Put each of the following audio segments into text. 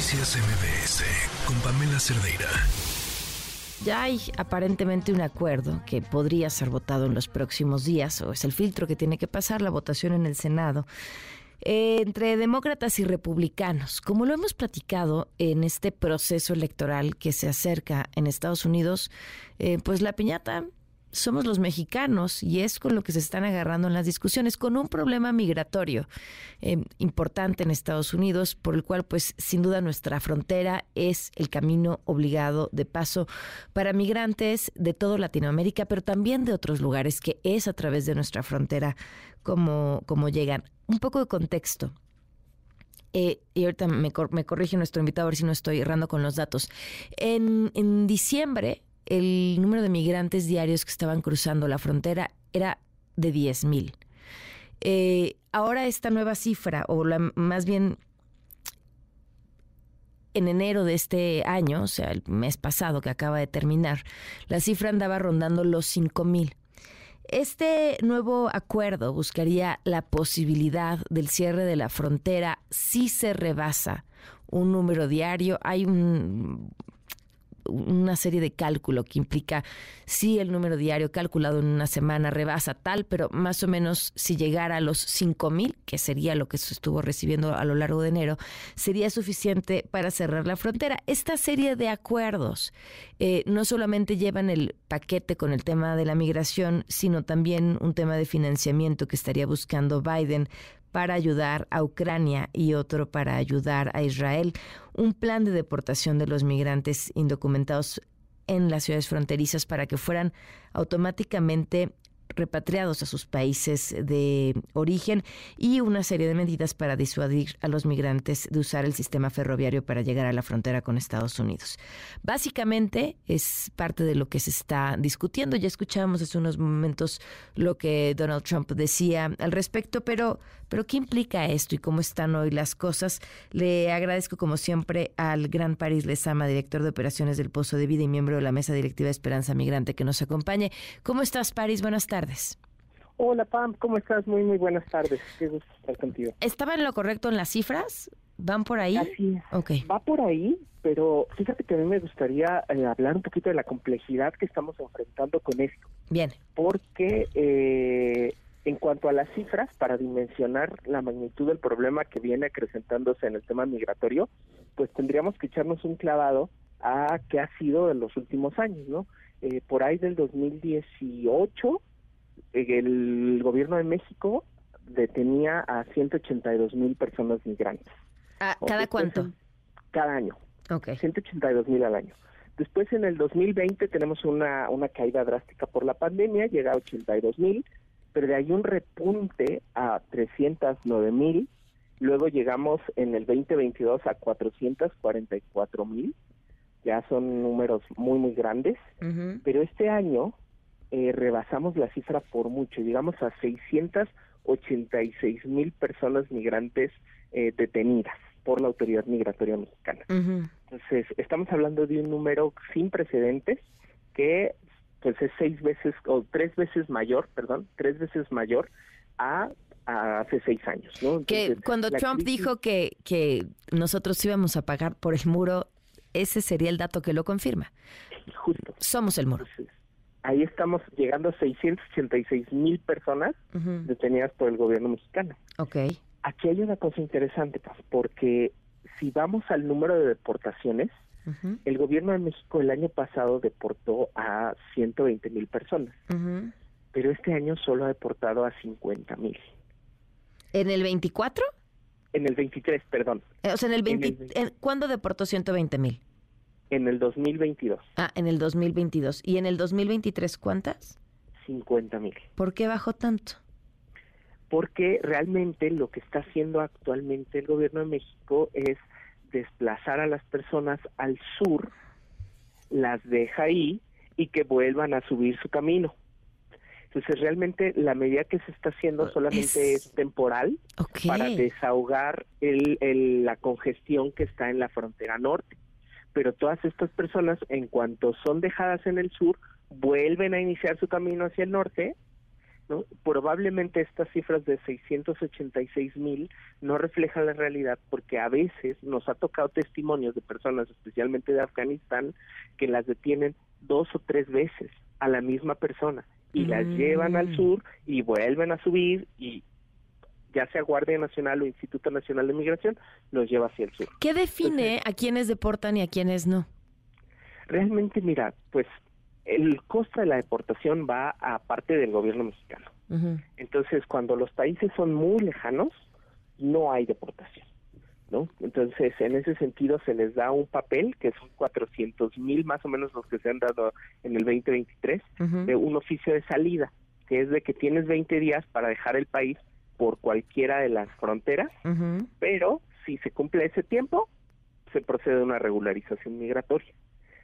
MBS con Pamela Cerdeira. Ya hay aparentemente un acuerdo que podría ser votado en los próximos días, o es el filtro que tiene que pasar la votación en el Senado, eh, entre demócratas y republicanos. Como lo hemos platicado en este proceso electoral que se acerca en Estados Unidos, eh, pues la piñata somos los mexicanos y es con lo que se están agarrando en las discusiones, con un problema migratorio eh, importante en Estados Unidos, por el cual pues sin duda nuestra frontera es el camino obligado de paso para migrantes de toda Latinoamérica, pero también de otros lugares, que es a través de nuestra frontera como, como llegan. Un poco de contexto. Eh, y ahorita me, me, corrige nuestro invitado a ver si no estoy errando con los datos. En, en diciembre, el número de migrantes diarios que estaban cruzando la frontera era de 10 mil. Eh, ahora esta nueva cifra, o la, más bien en enero de este año, o sea, el mes pasado que acaba de terminar, la cifra andaba rondando los 5 mil. Este nuevo acuerdo buscaría la posibilidad del cierre de la frontera si se rebasa un número diario. Hay un una serie de cálculo que implica si el número diario calculado en una semana rebasa tal, pero más o menos si llegara a los 5 mil, que sería lo que se estuvo recibiendo a lo largo de enero, sería suficiente para cerrar la frontera. Esta serie de acuerdos eh, no solamente llevan el paquete con el tema de la migración, sino también un tema de financiamiento que estaría buscando Biden para ayudar a Ucrania y otro para ayudar a Israel. Un plan de deportación de los migrantes indocumentados en las ciudades fronterizas para que fueran automáticamente repatriados a sus países de origen y una serie de medidas para disuadir a los migrantes de usar el sistema ferroviario para llegar a la frontera con Estados Unidos. Básicamente es parte de lo que se está discutiendo. Ya escuchábamos hace unos momentos lo que Donald Trump decía al respecto, pero, pero ¿qué implica esto y cómo están hoy las cosas? Le agradezco como siempre al gran París Lezama, director de operaciones del Pozo de Vida y miembro de la mesa directiva de Esperanza Migrante que nos acompañe. ¿Cómo estás, París? Buenas tardes. Hola Pam, ¿cómo estás? Muy, muy buenas tardes. Qué gusto estar contigo. ¿Estaba en lo correcto en las cifras? ¿Van por ahí? Así Va por ahí, pero fíjate que a mí me gustaría eh, hablar un poquito de la complejidad que estamos enfrentando con esto. Bien. Porque eh, en cuanto a las cifras, para dimensionar la magnitud del problema que viene acrecentándose en el tema migratorio, pues tendríamos que echarnos un clavado a qué ha sido en los últimos años, ¿no? Eh, por ahí del 2018 el gobierno de México detenía a 182 mil personas migrantes. Ah, ¿Cada cuánto? Cada año. Okay. 182 mil al año. Después en el 2020 tenemos una, una caída drástica por la pandemia, llega a 82 mil, pero de ahí un repunte a 309 mil. Luego llegamos en el 2022 a 444 mil. Ya son números muy, muy grandes. Pero este año eh, rebasamos la cifra por mucho, llegamos a 686 mil personas migrantes eh, detenidas por la autoridad migratoria mexicana. Entonces, estamos hablando de un número sin precedentes que pues es seis veces o tres veces mayor, perdón, tres veces mayor a, hace seis años. ¿no? que cuando Trump dijo que, que nosotros íbamos a pagar por el muro, ese sería el dato que lo confirma. Justo. Somos el muro ahí estamos llegando a 686 mil personas detenidas por el gobierno mexicano. Okay. Aquí hay una cosa interesante, porque si vamos al número de deportaciones, el gobierno de México el año pasado deportó a 120 mil personas, pero este año solo ha deportado a 50 mil. ¿En el 24? En el 23, perdón. Eh, o sea, en el 20, ¿cuándo deportó 120 mil? En el 2022. Ah, en el 2022. ¿Y en el 2023 cuántas? 50 mil. ¿Por qué bajó tanto? Porque realmente lo que está haciendo actualmente el gobierno de México es desplazar a las personas al sur, las deja ahí y que vuelvan a subir su camino. Entonces realmente la medida que se está haciendo ah, solamente es, temporal para desahogar el, la congestión que está en la frontera norte pero todas estas personas, en cuanto son dejadas en el sur, vuelven a iniciar su camino hacia el norte ¿no? Probablemente estas cifras de 686 mil no reflejan la realidad porque a veces nos ha tocado testimonios de personas, especialmente de Afganistán, que las detienen dos o tres veces a la misma persona y las llevan al Mm. sur y vuelven a subir y ya sea Guardia Nacional o Instituto Nacional de Migración, los lleva hacia el sur. ¿Qué define a quiénes deportan y a quiénes no? Realmente, mira, pues el costo de la deportación va a parte del gobierno mexicano. Entonces, cuando los países son muy lejanos, no hay deportación, ¿no? Entonces, en ese sentido, se les da un papel, que son 400 mil más o menos los que se han dado en el 2023, Ujú. de un oficio de salida, que es de que tienes 20 días para dejar el país por cualquiera de las fronteras, pero si se cumple ese tiempo, se procede a una regularización migratoria.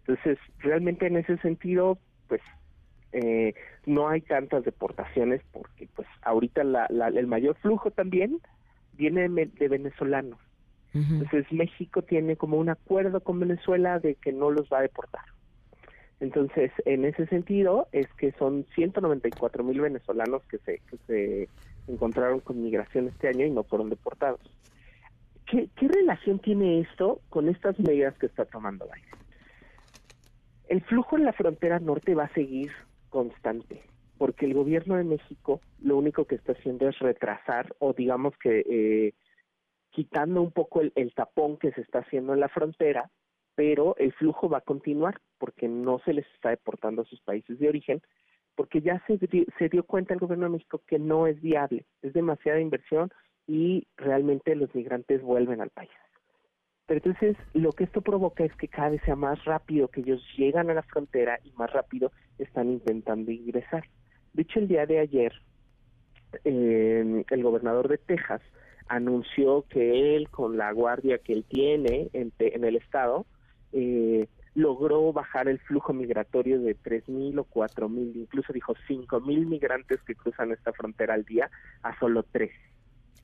Entonces, realmente en ese sentido, pues eh, no hay tantas deportaciones porque pues ahorita la, la- el mayor flujo también viene de, venezolanos. Entonces México tiene como un acuerdo con Venezuela de que no los va a deportar. Entonces, en ese sentido, es que son 194 mil venezolanos que se, que se encontraron con migración este año y no fueron deportados. ¿Qué, relación tiene esto con estas medidas que está tomando Biden? El flujo en la frontera norte va a seguir constante, porque el gobierno de México lo único que está haciendo es retrasar o digamos que eh, quitando un poco el tapón que se está haciendo en la frontera, pero el flujo va a continuar porque no se les está deportando a sus países de origen, porque ya se, se dio cuenta el gobierno de México que no es viable, es demasiada inversión y realmente los migrantes vuelven al país. Pero entonces lo que esto provoca es que cada vez sea más rápido que ellos llegan a la frontera y más rápido están intentando ingresar. De hecho, el día de ayer, eh, el gobernador de Texas anunció que él, con la guardia que él tiene en, en el estado, eh, logró bajar el flujo migratorio de 3.000 o 4.000, incluso dijo 5.000 migrantes que cruzan esta frontera al día a solo 3,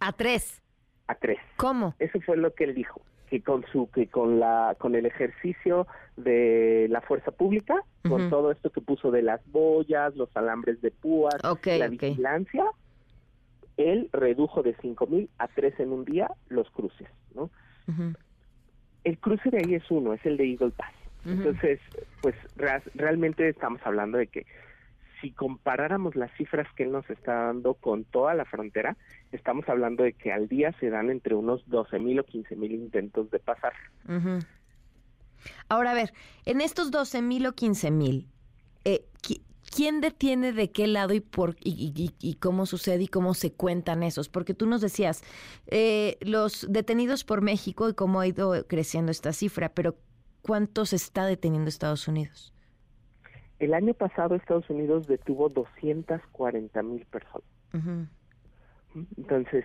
A tres. a 3. ¿Cómo? Eso fue lo que él dijo, que con su que con la con el ejercicio de la fuerza pública, con todo esto que puso de las boyas, los alambres de púas, Ok, la vigilancia, él redujo de 5000 a 3 en un día los cruces, ¿no? El cruce de ahí es uno, es el de Eagle Pass. Entonces, pues rea- realmente estamos hablando de que si comparáramos las cifras que él nos está dando con toda la frontera, estamos hablando de que al día se dan entre unos 12 mil o 15 mil intentos de pasar. Ahora, a ver, en estos 12 mil o 15 mil, eh, qui- ¿quién detiene de qué lado y, por, y, y- y- y cómo sucede y cómo se cuentan esos? Porque tú nos decías, eh, los detenidos por México y cómo ha ido creciendo esta cifra, pero ¿cuántos está deteniendo Estados Unidos? El año pasado Estados Unidos detuvo 240 mil personas. Entonces,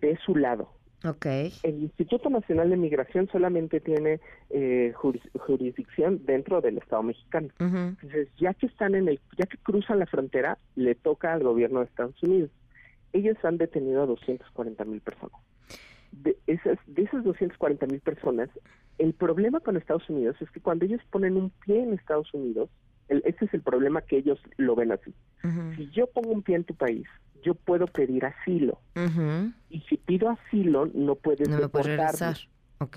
de su lado, Ok. el Instituto Nacional de Migración solamente tiene eh, juris- jurisdicción dentro del Estado mexicano. Entonces, ya que están en el, ya que cruzan la frontera, le toca al gobierno de Estados Unidos. Ellos han detenido a 240 mil personas. De esas, de esas 240 mil personas, el problema con Estados Unidos es que cuando ellos ponen un pie en Estados Unidos, el, este es el problema que ellos lo ven así. Si yo pongo un pie en tu país, yo puedo pedir asilo. Y si pido asilo, no puedes No deportarme. regresar. Ok.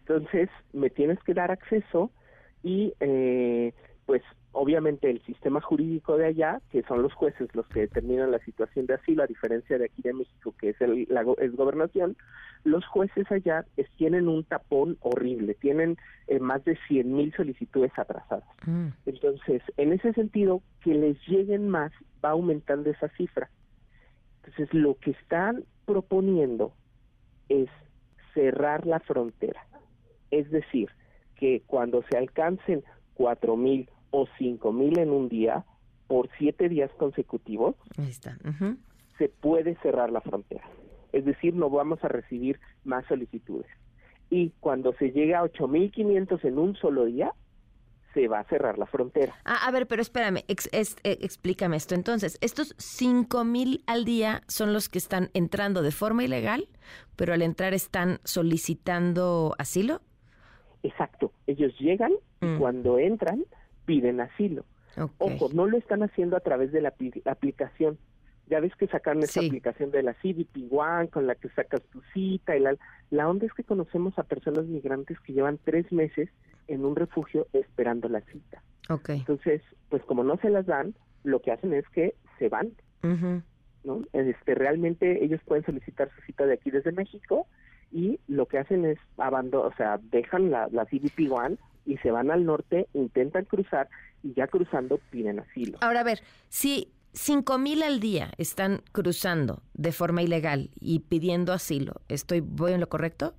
Entonces, me tienes que dar acceso y, eh, pues, obviamente el sistema jurídico de allá, que son los jueces los que determinan la situación de asilo, a diferencia de aquí de México, que es, el, la es gobernación, los jueces allá es- tienen un tapón horrible, tienen eh, más de 100 mil solicitudes atrasadas. Mm. Entonces, en ese sentido, que les lleguen más va aumentando esa cifra. Entonces, lo que están proponiendo es cerrar la frontera. Es decir, que cuando se alcancen cuatro mil o cinco mil en un día, por siete días consecutivos, Ahí está. Se puede cerrar la frontera. Es decir, no vamos a recibir más solicitudes. Y cuando se llegue a 8.500 en un solo día, se va a cerrar la frontera. Ah, a ver, pero espérame, ex- eh, explícame esto. Entonces, estos cinco mil al día son los que están entrando de forma ilegal, pero al entrar están solicitando asilo. Exacto. Ellos llegan y Mm. cuando entran piden asilo. Ojo, no lo están haciendo a través de la apli- aplicación, Ya ves que sacaron esta aplicación de la CDP One con la que sacas tu cita y la, la onda es que conocemos a personas migrantes que llevan tres meses en un refugio esperando la cita. Okay. Entonces, pues como no se las dan, lo que hacen es que se van. ¿no? Este, realmente ellos pueden solicitar su cita de aquí desde México y lo que hacen es abandonar, o sea, dejan la, la CDP One y se van al norte, intentan cruzar y ya cruzando piden asilo. Ahora a ver, si cinco mil al día están cruzando de forma ilegal y pidiendo asilo, ¿estoy voy en lo correcto?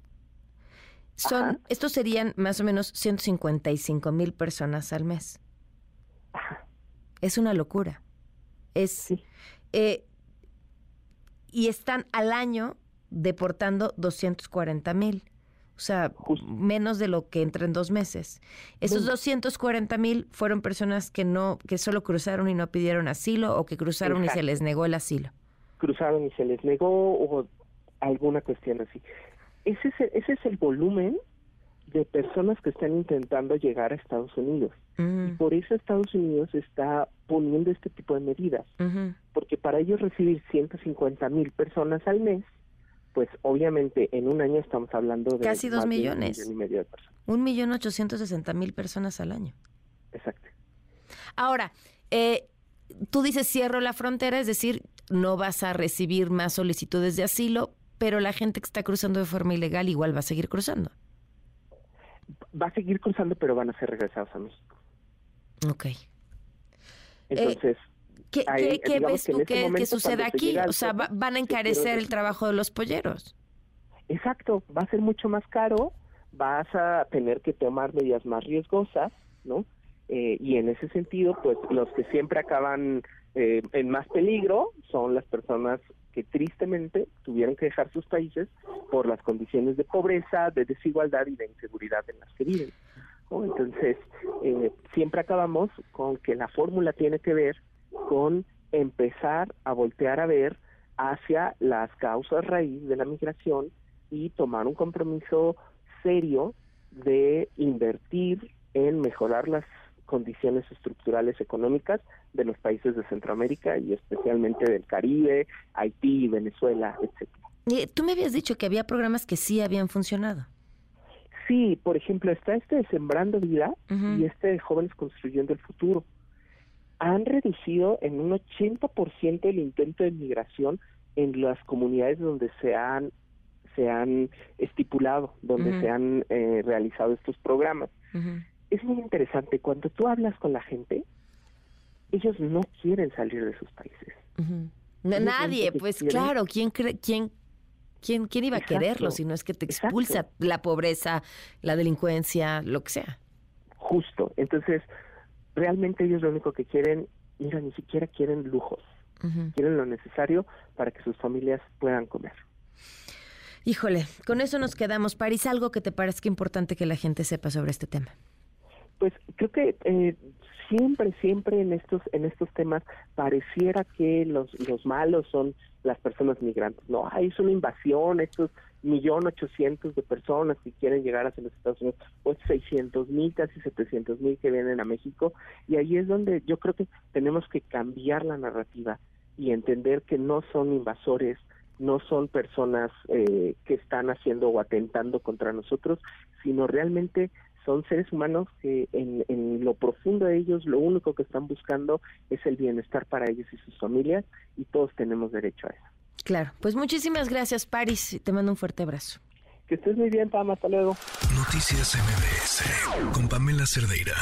Son, estos serían más o menos 155 mil personas al mes. Es una locura. Es eh, y están al año deportando 240 mil. O sea, menos de lo que entra en dos meses. Esos 240 mil fueron personas que no, que solo cruzaron y no pidieron asilo o que cruzaron y se les negó el asilo. Cruzaron y se les negó o alguna cuestión así. Ese es el, ese es el volumen de personas que están intentando llegar a Estados Unidos. Y por eso Estados Unidos está poniendo este tipo de medidas. Porque para ellos recibir 150 mil personas al mes, pues obviamente en un año estamos hablando de casi dos millones. un millón y personas. Un millón ochocientos sesenta mil personas al año. Exacto. Ahora, eh, tú dices cierro la frontera, es decir, no vas a recibir más solicitudes de asilo, pero la gente que está cruzando de forma ilegal igual va a seguir cruzando. Va a seguir cruzando, pero van a ser regresados a México. Ok. Entonces, ¿Qué, ves tú este que, sucede aquí? O sea, van a encarecer el trabajo de los polleros. Exacto, va a ser mucho más caro, vas a tener que tomar medidas más riesgosas, ¿no? Eh, y en ese sentido, pues los que siempre acaban eh, en más peligro son las personas que tristemente tuvieron que dejar sus países por las condiciones de pobreza, de desigualdad y de inseguridad en las que viven. Entonces, eh, siempre acabamos con que la fórmula tiene que ver con empezar a voltear a ver hacia las causas raíz de la migración y tomar un compromiso serio de invertir en mejorar las condiciones estructurales económicas de los países de Centroamérica y especialmente del Caribe, Haití, Venezuela, etcétera. Tú me habías dicho que había programas que sí habían funcionado. Sí, por ejemplo, está este de Sembrando Vida y este de Jóvenes Construyendo el Futuro han reducido en un 80% el intento de migración en las comunidades donde se han se han estipulado, donde se han eh, realizado estos programas. Es muy interesante, cuando tú hablas con la gente, ellos no quieren salir de sus países. nadie, pues claro, ¿quién, quién, quién, quién iba a quererlo si no es que te expulsa la pobreza, la delincuencia, lo que sea? Justo, entonces realmente ellos lo único que quieren, mira, ni siquiera quieren lujos, quieren lo necesario para que sus familias puedan comer. Híjole, con eso nos quedamos. París, algo que te parezca importante que la gente sepa sobre este tema. Pues creo que eh, siempre, siempre en estos, en estos temas pareciera que los, los malos son las personas migrantes. No, hay es una invasión, estos millón ochocientos de personas que quieren llegar hacia los Estados Unidos, pues seiscientos mil, casi setecientos mil que vienen a México, y ahí es donde yo creo que tenemos que cambiar la narrativa y entender que no son invasores, no son personas eh, que están haciendo o atentando contra nosotros, sino realmente son seres humanos que en, en, lo profundo de ellos lo único que están buscando es el bienestar para ellos y sus familias y todos tenemos derecho a eso. Claro, pues muchísimas gracias Paris, te mando un fuerte abrazo. Que estés muy bien, Pam, hasta luego. Noticias MBS con Pamela Cerdeira.